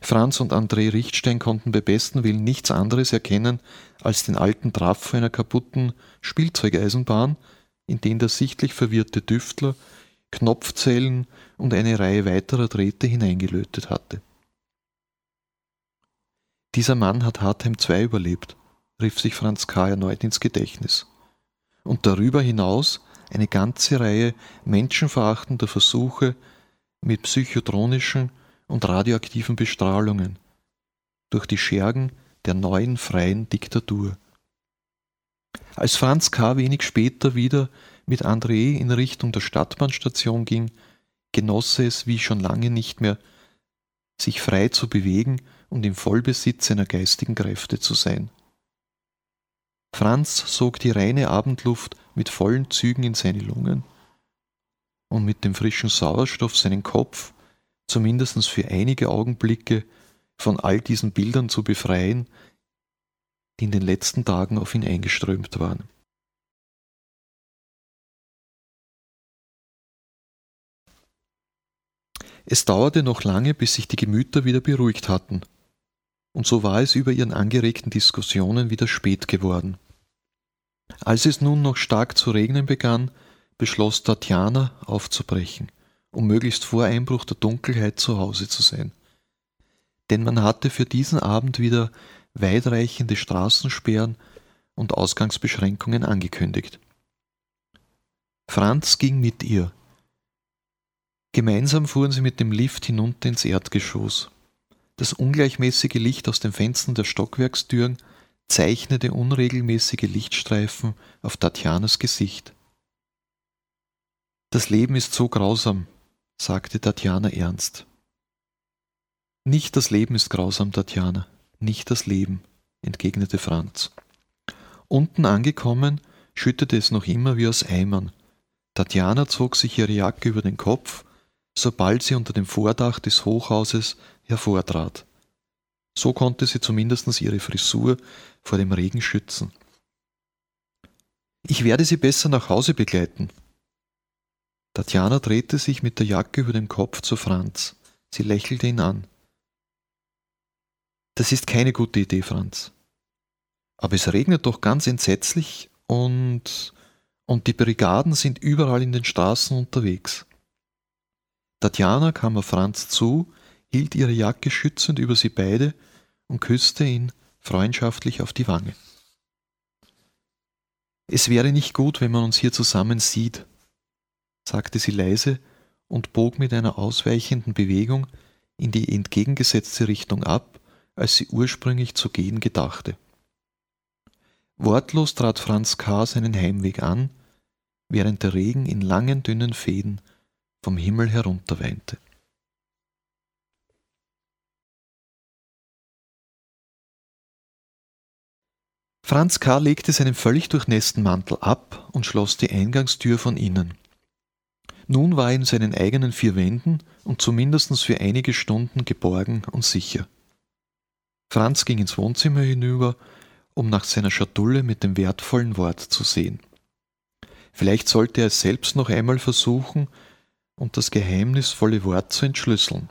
Franz und André Richtstein konnten bei besten Willen nichts anderes erkennen als den alten Trafo einer kaputten Spielzeugeisenbahn, in den der sichtlich verwirrte Düftler Knopfzellen und eine Reihe weiterer Drähte hineingelötet hatte. Dieser Mann hat Hartheim II überlebt, rief sich Franz K. erneut ins Gedächtnis. Und darüber hinaus eine ganze Reihe menschenverachtender Versuche mit psychotronischen und radioaktiven Bestrahlungen durch die Schergen der neuen freien Diktatur. Als Franz K. wenig später wieder mit André in Richtung der Stadtbahnstation ging, genoss es wie schon lange nicht mehr, sich frei zu bewegen und im Vollbesitz seiner geistigen Kräfte zu sein. Franz sog die reine Abendluft mit vollen Zügen in seine Lungen und mit dem frischen Sauerstoff seinen Kopf zumindest für einige Augenblicke von all diesen Bildern zu befreien, die in den letzten Tagen auf ihn eingeströmt waren. Es dauerte noch lange, bis sich die Gemüter wieder beruhigt hatten, und so war es über ihren angeregten Diskussionen wieder spät geworden. Als es nun noch stark zu regnen begann, beschloss Tatjana aufzubrechen um möglichst vor Einbruch der Dunkelheit zu Hause zu sein. Denn man hatte für diesen Abend wieder weitreichende Straßensperren und Ausgangsbeschränkungen angekündigt. Franz ging mit ihr. Gemeinsam fuhren sie mit dem Lift hinunter ins Erdgeschoss. Das ungleichmäßige Licht aus den Fenstern der Stockwerkstüren zeichnete unregelmäßige Lichtstreifen auf Tatjanas Gesicht. Das Leben ist so grausam, sagte Tatjana ernst. Nicht das Leben ist grausam, Tatjana, nicht das Leben, entgegnete Franz. Unten angekommen, schüttete es noch immer wie aus Eimern. Tatjana zog sich ihre Jacke über den Kopf, sobald sie unter dem Vordach des Hochhauses hervortrat. So konnte sie zumindest ihre Frisur vor dem Regen schützen. Ich werde Sie besser nach Hause begleiten. Tatjana drehte sich mit der Jacke über dem Kopf zu Franz. Sie lächelte ihn an. Das ist keine gute Idee, Franz. Aber es regnet doch ganz entsetzlich und, und die Brigaden sind überall in den Straßen unterwegs. Tatjana kam auf Franz zu, hielt ihre Jacke schützend über sie beide und küsste ihn freundschaftlich auf die Wange. Es wäre nicht gut, wenn man uns hier zusammen sieht, sagte sie leise und bog mit einer ausweichenden Bewegung in die entgegengesetzte Richtung ab, als sie ursprünglich zu gehen gedachte. Wortlos trat Franz K. seinen Heimweg an, während der Regen in langen, dünnen Fäden vom Himmel herunterweinte. Franz K. legte seinen völlig durchnässten Mantel ab und schloss die Eingangstür von innen. Nun war er in seinen eigenen vier Wänden und zumindest für einige Stunden geborgen und sicher. Franz ging ins Wohnzimmer hinüber, um nach seiner Schatulle mit dem wertvollen Wort zu sehen. Vielleicht sollte er es selbst noch einmal versuchen und das geheimnisvolle Wort zu entschlüsseln.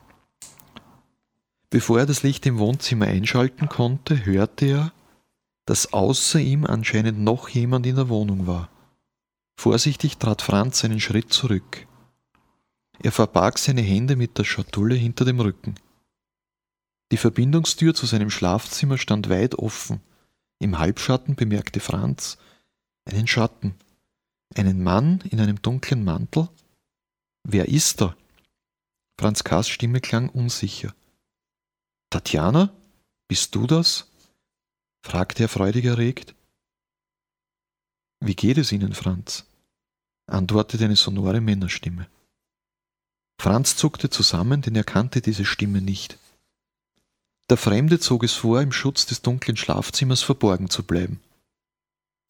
Bevor er das Licht im Wohnzimmer einschalten konnte, hörte er, dass außer ihm anscheinend noch jemand in der Wohnung war. Vorsichtig trat Franz einen Schritt zurück. Er verbarg seine Hände mit der Schatulle hinter dem Rücken. Die Verbindungstür zu seinem Schlafzimmer stand weit offen. Im Halbschatten bemerkte Franz einen Schatten, einen Mann in einem dunklen Mantel. Wer ist da? Franz K.s Stimme klang unsicher. Tatjana? Bist du das? fragte er freudig erregt. Wie geht es Ihnen, Franz? antwortete eine sonore Männerstimme. Franz zuckte zusammen, denn er kannte diese Stimme nicht. Der Fremde zog es vor, im Schutz des dunklen Schlafzimmers verborgen zu bleiben.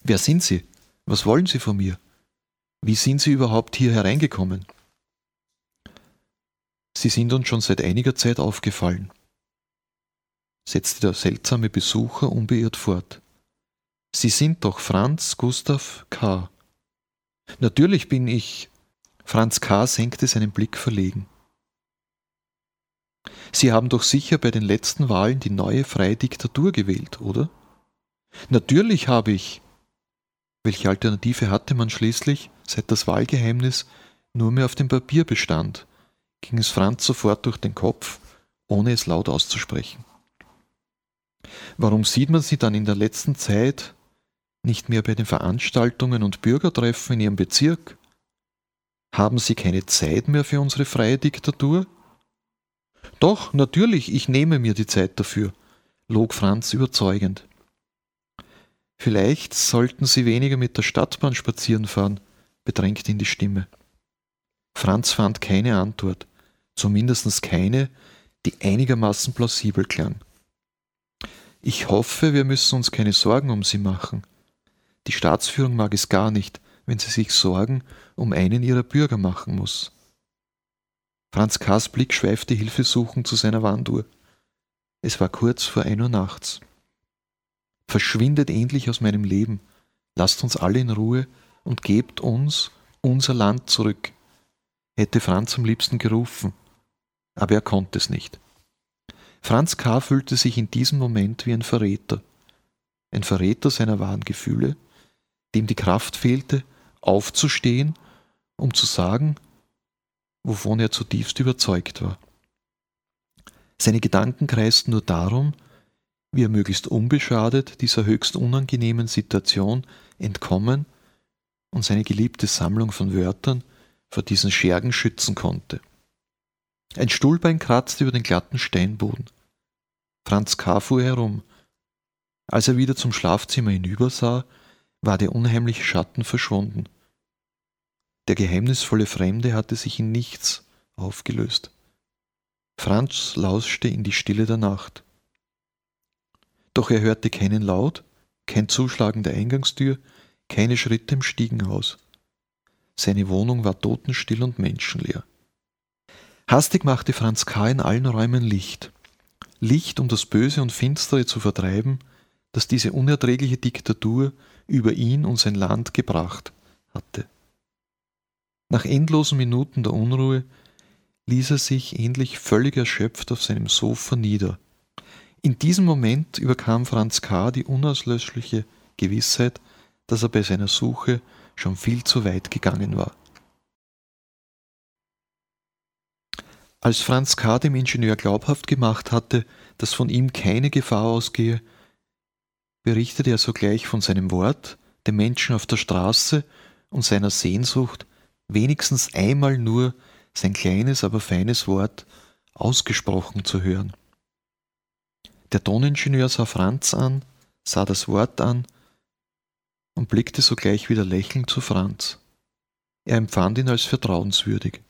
Wer sind Sie? Was wollen Sie von mir? Wie sind Sie überhaupt hier hereingekommen? Sie sind uns schon seit einiger Zeit aufgefallen setzte der seltsame Besucher unbeirrt fort. Sie sind doch Franz Gustav K. Natürlich bin ich. Franz K. senkte seinen Blick verlegen. Sie haben doch sicher bei den letzten Wahlen die neue freie Diktatur gewählt, oder? Natürlich habe ich. Welche Alternative hatte man schließlich, seit das Wahlgeheimnis nur mehr auf dem Papier bestand? ging es Franz sofort durch den Kopf, ohne es laut auszusprechen. Warum sieht man sie dann in der letzten Zeit nicht mehr bei den Veranstaltungen und Bürgertreffen in ihrem Bezirk? Haben Sie keine Zeit mehr für unsere freie Diktatur? Doch, natürlich, ich nehme mir die Zeit dafür, log Franz überzeugend. Vielleicht sollten Sie weniger mit der Stadtbahn spazieren fahren, bedrängte ihn die Stimme. Franz fand keine Antwort, zumindest keine, die einigermaßen plausibel klang. Ich hoffe, wir müssen uns keine Sorgen um sie machen. Die Staatsführung mag es gar nicht, wenn sie sich Sorgen um einen ihrer Bürger machen muss. Franz K.s Blick schweifte hilfesuchend zu seiner Wanduhr. Es war kurz vor ein Uhr nachts. Verschwindet endlich aus meinem Leben, lasst uns alle in Ruhe und gebt uns unser Land zurück, hätte Franz am liebsten gerufen, aber er konnte es nicht. Franz K. fühlte sich in diesem Moment wie ein Verräter. Ein Verräter seiner wahren Gefühle, dem die Kraft fehlte, aufzustehen, um zu sagen, wovon er zutiefst überzeugt war. Seine Gedanken kreisten nur darum, wie er möglichst unbeschadet dieser höchst unangenehmen Situation entkommen und seine geliebte Sammlung von Wörtern vor diesen Schergen schützen konnte. Ein Stuhlbein kratzte über den glatten Steinboden. Franz K. fuhr herum. Als er wieder zum Schlafzimmer hinübersah, war der unheimliche Schatten verschwunden. Der geheimnisvolle Fremde hatte sich in nichts aufgelöst. Franz lauschte in die Stille der Nacht. Doch er hörte keinen Laut, kein Zuschlagen der Eingangstür, keine Schritte im Stiegenhaus. Seine Wohnung war totenstill und menschenleer. Hastig machte Franz K. in allen Räumen Licht. Licht, um das Böse und Finstere zu vertreiben, das diese unerträgliche Diktatur über ihn und sein Land gebracht hatte. Nach endlosen Minuten der Unruhe ließ er sich endlich völlig erschöpft auf seinem Sofa nieder. In diesem Moment überkam Franz K. die unauslöschliche Gewissheit, dass er bei seiner Suche schon viel zu weit gegangen war. Als Franz K. dem Ingenieur glaubhaft gemacht hatte, dass von ihm keine Gefahr ausgehe, berichtete er sogleich von seinem Wort, dem Menschen auf der Straße und seiner Sehnsucht, wenigstens einmal nur sein kleines, aber feines Wort ausgesprochen zu hören. Der Toningenieur sah Franz an, sah das Wort an und blickte sogleich wieder lächelnd zu Franz. Er empfand ihn als vertrauenswürdig.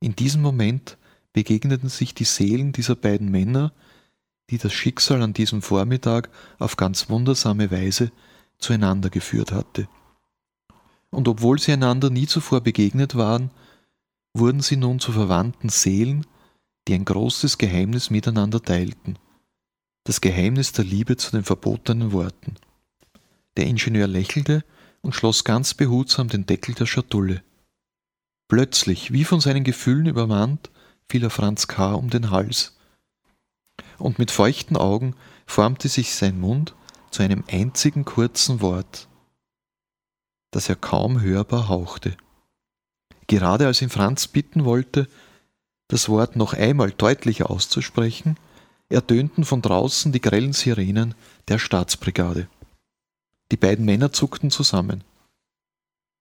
In diesem Moment begegneten sich die Seelen dieser beiden Männer, die das Schicksal an diesem Vormittag auf ganz wundersame Weise zueinander geführt hatte. Und obwohl sie einander nie zuvor begegnet waren, wurden sie nun zu verwandten Seelen, die ein großes Geheimnis miteinander teilten. Das Geheimnis der Liebe zu den verbotenen Worten. Der Ingenieur lächelte und schloss ganz behutsam den Deckel der Schatulle. Plötzlich, wie von seinen Gefühlen übermannt, fiel er Franz K. um den Hals. Und mit feuchten Augen formte sich sein Mund zu einem einzigen kurzen Wort, das er kaum hörbar hauchte. Gerade als ihn Franz bitten wollte, das Wort noch einmal deutlicher auszusprechen, ertönten von draußen die grellen Sirenen der Staatsbrigade. Die beiden Männer zuckten zusammen.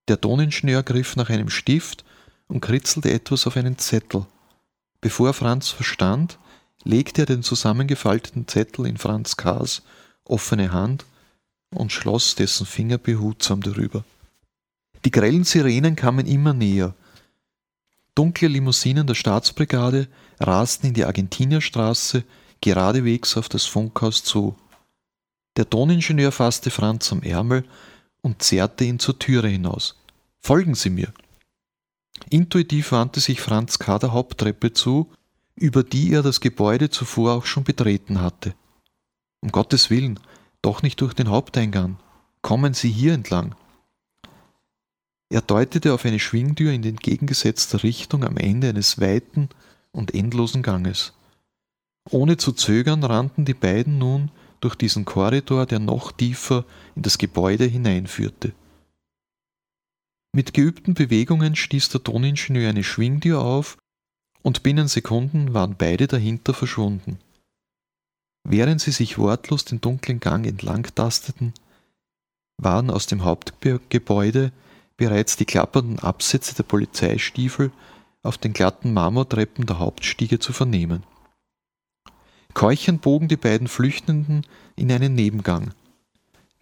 Der Toningenieur griff nach einem Stift und kritzelte etwas auf einen Zettel, Bevor Franz verstand, legte er den zusammengefalteten Zettel in Franz K.s offene Hand und schloss dessen Finger behutsam darüber. Die grellen Sirenen kamen immer näher. Dunkle Limousinen der Staatsbrigade rasten in die Argentinierstraße geradewegs auf das Funkhaus zu. Der Toningenieur fasste Franz am Ärmel und zerrte ihn zur Türe hinaus. Folgen Sie mir. Intuitiv wandte sich Franz K. der Haupttreppe zu, über die er das Gebäude zuvor auch schon betreten hatte. Um Gottes Willen, doch nicht durch den Haupteingang. Kommen Sie hier entlang. Er deutete auf eine Schwingtür in entgegengesetzter Richtung am Ende eines weiten und endlosen Ganges. Ohne zu zögern rannten die beiden nun durch diesen Korridor, der noch tiefer in das Gebäude hineinführte. Mit geübten Bewegungen stieß der Toningenieur eine Schwingtür auf und binnen Sekunden waren beide dahinter verschwunden. Während sie sich wortlos den dunklen Gang entlang tasteten, waren aus dem Hauptgebäude bereits die klappernden Absätze der Polizeistiefel auf den glatten Marmortreppen der Hauptstiege zu vernehmen. Keuchend bogen die beiden Flüchtenden in einen Nebengang,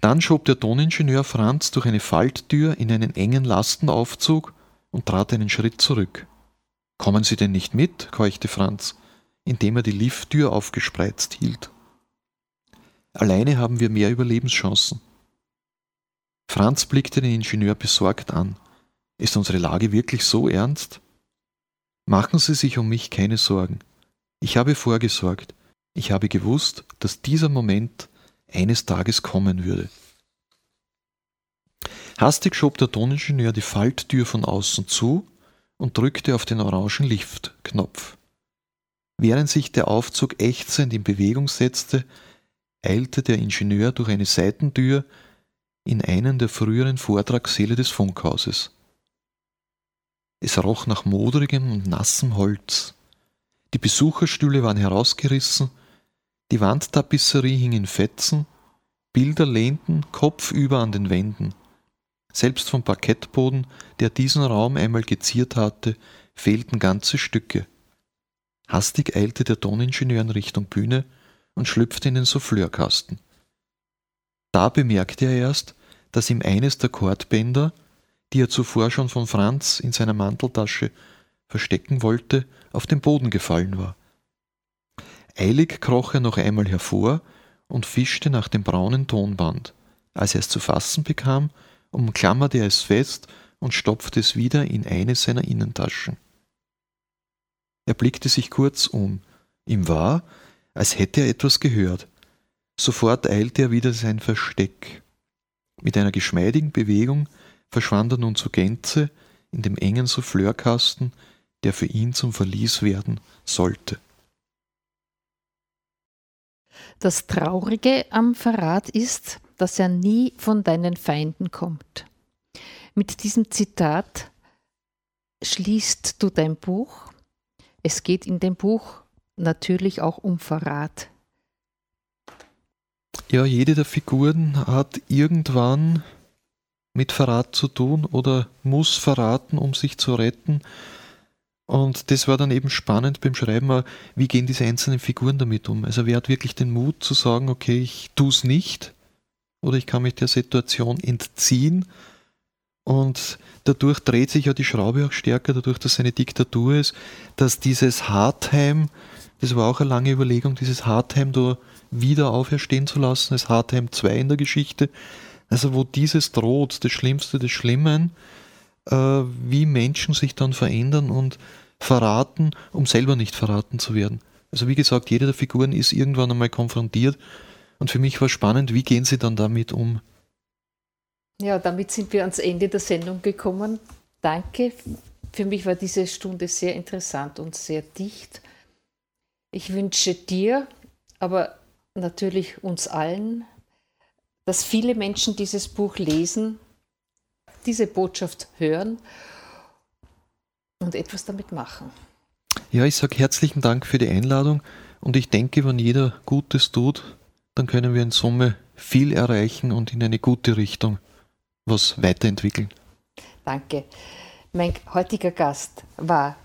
dann schob der Toningenieur Franz durch eine Falttür in einen engen Lastenaufzug und trat einen Schritt zurück. Kommen Sie denn nicht mit? keuchte Franz, indem er die Lifttür aufgespreizt hielt. Alleine haben wir mehr Überlebenschancen. Franz blickte den Ingenieur besorgt an. Ist unsere Lage wirklich so ernst? Machen Sie sich um mich keine Sorgen. Ich habe vorgesorgt. Ich habe gewusst, dass dieser Moment eines Tages kommen würde. Hastig schob der Toningenieur die Falttür von außen zu und drückte auf den orangen Liftknopf. Während sich der Aufzug ächzend in Bewegung setzte, eilte der Ingenieur durch eine Seitentür in einen der früheren Vortragssäle des Funkhauses. Es roch nach modrigem und nassem Holz. Die Besucherstühle waren herausgerissen die Wandtapisserie hing in Fetzen, Bilder lehnten kopfüber an den Wänden. Selbst vom Parkettboden, der diesen Raum einmal geziert hatte, fehlten ganze Stücke. Hastig eilte der Toningenieur in Richtung Bühne und schlüpfte in den Souffleurkasten. Da bemerkte er erst, dass ihm eines der Kordbänder, die er zuvor schon von Franz in seiner Manteltasche verstecken wollte, auf den Boden gefallen war. Eilig kroch er noch einmal hervor und fischte nach dem braunen Tonband. Als er es zu fassen bekam, umklammerte er es fest und stopfte es wieder in eine seiner Innentaschen. Er blickte sich kurz um. Ihm war, als hätte er etwas gehört. Sofort eilte er wieder sein Versteck. Mit einer geschmeidigen Bewegung verschwand er nun zur Gänze in dem engen Souffleurkasten, der für ihn zum Verlies werden sollte. Das Traurige am Verrat ist, dass er nie von deinen Feinden kommt. Mit diesem Zitat schließt du dein Buch. Es geht in dem Buch natürlich auch um Verrat. Ja, jede der Figuren hat irgendwann mit Verrat zu tun oder muss verraten, um sich zu retten. Und das war dann eben spannend beim Schreiben, wie gehen diese einzelnen Figuren damit um. Also wer hat wirklich den Mut zu sagen, okay, ich tue es nicht oder ich kann mich der Situation entziehen. Und dadurch dreht sich ja die Schraube auch stärker, dadurch, dass es eine Diktatur ist, dass dieses Hartheim, das war auch eine lange Überlegung, dieses Hartheim da wieder auferstehen zu lassen, das Hartheim 2 in der Geschichte, also wo dieses droht, das Schlimmste des Schlimmen, äh, wie Menschen sich dann verändern und verraten, um selber nicht verraten zu werden. Also wie gesagt, jede der Figuren ist irgendwann einmal konfrontiert und für mich war spannend, wie gehen sie dann damit um? Ja, damit sind wir ans Ende der Sendung gekommen. Danke. Für mich war diese Stunde sehr interessant und sehr dicht. Ich wünsche dir, aber natürlich uns allen, dass viele Menschen dieses Buch lesen, diese Botschaft hören und etwas damit machen. Ja, ich sage herzlichen Dank für die Einladung und ich denke, wenn jeder Gutes tut, dann können wir in Summe viel erreichen und in eine gute Richtung was weiterentwickeln. Danke. Mein heutiger Gast war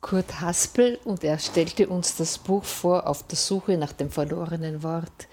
Kurt Haspel und er stellte uns das Buch vor auf der Suche nach dem verlorenen Wort.